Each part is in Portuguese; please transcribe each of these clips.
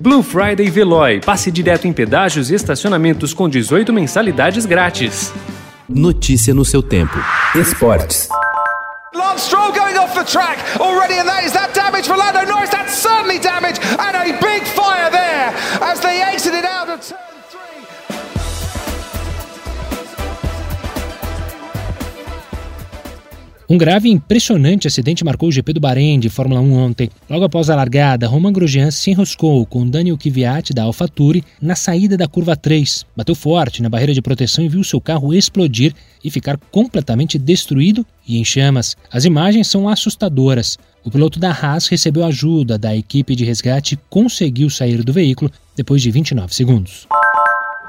Blue Friday Veloy. Passe direto em pedágios e estacionamentos com 18 mensalidades grátis. Notícia no seu tempo. Esportes. Lance Stroll going off the track already, and that is that damage for Lando Norris. That's certainly damage, and a big fire there Um grave e impressionante acidente marcou o GP do Bahrein de Fórmula 1 ontem. Logo após a largada, Romain Grosjean se enroscou com Daniel Kvyat da AlphaTauri na saída da curva 3. Bateu forte na barreira de proteção e viu seu carro explodir e ficar completamente destruído e em chamas. As imagens são assustadoras. O piloto da Haas recebeu ajuda da equipe de resgate e conseguiu sair do veículo depois de 29 segundos.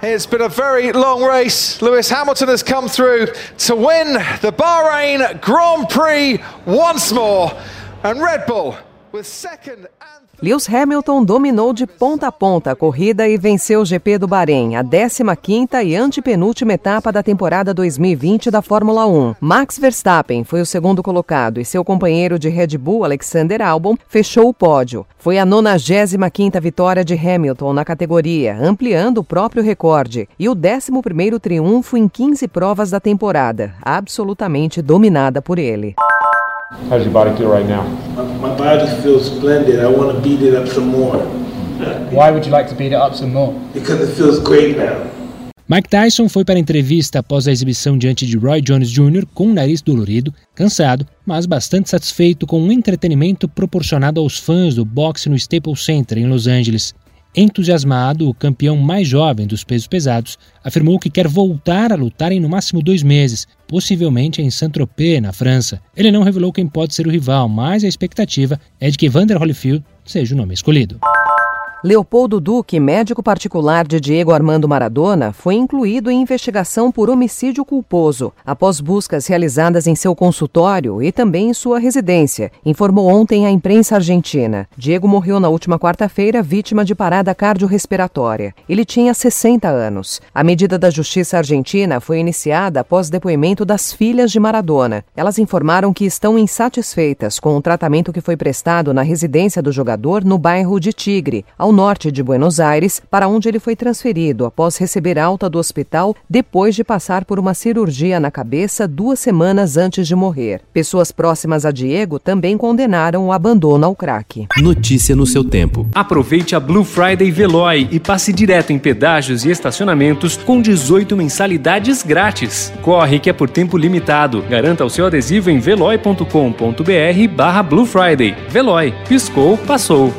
It's been a very long race. Lewis Hamilton has come through to win the Bahrain Grand Prix once more. And Red Bull Lewis Hamilton dominou de ponta a ponta a corrida e venceu o GP do Bahrein, a 15ª e antepenúltima etapa da temporada 2020 da Fórmula 1. Max Verstappen foi o segundo colocado e seu companheiro de Red Bull, Alexander Albon, fechou o pódio. Foi a 95ª vitória de Hamilton na categoria, ampliando o próprio recorde, e o 11º triunfo em 15 provas da temporada, absolutamente dominada por ele. How's your body feel right now? My, my body feels splendid. I want to beat it up some more Why would you like to beat it up some more? because it feels great now. Mike Tyson foi para a entrevista após a exibição diante de Roy Jones Jr. com o nariz dolorido, cansado, mas bastante satisfeito com o entretenimento proporcionado aos fãs do boxe no Staples Center em Los Angeles. Entusiasmado, o campeão mais jovem dos pesos pesados afirmou que quer voltar a lutar em no máximo dois meses, possivelmente em Saint-Tropez, na França. Ele não revelou quem pode ser o rival, mas a expectativa é de que Vander Holyfield seja o nome escolhido. Leopoldo Duque, médico particular de Diego Armando Maradona, foi incluído em investigação por homicídio culposo, após buscas realizadas em seu consultório e também em sua residência, informou ontem a imprensa argentina. Diego morreu na última quarta-feira vítima de parada cardiorrespiratória. Ele tinha 60 anos. A medida da justiça argentina foi iniciada após depoimento das filhas de Maradona. Elas informaram que estão insatisfeitas com o tratamento que foi prestado na residência do jogador no bairro de Tigre, ao norte de Buenos Aires, para onde ele foi transferido após receber alta do hospital depois de passar por uma cirurgia na cabeça duas semanas antes de morrer. Pessoas próximas a Diego também condenaram o abandono ao crack. Notícia no seu tempo. Aproveite a Blue Friday Veloy e passe direto em pedágios e estacionamentos com 18 mensalidades grátis. Corre que é por tempo limitado. Garanta o seu adesivo em veloy.com.br barra Blue Friday. Veloy. Piscou, passou.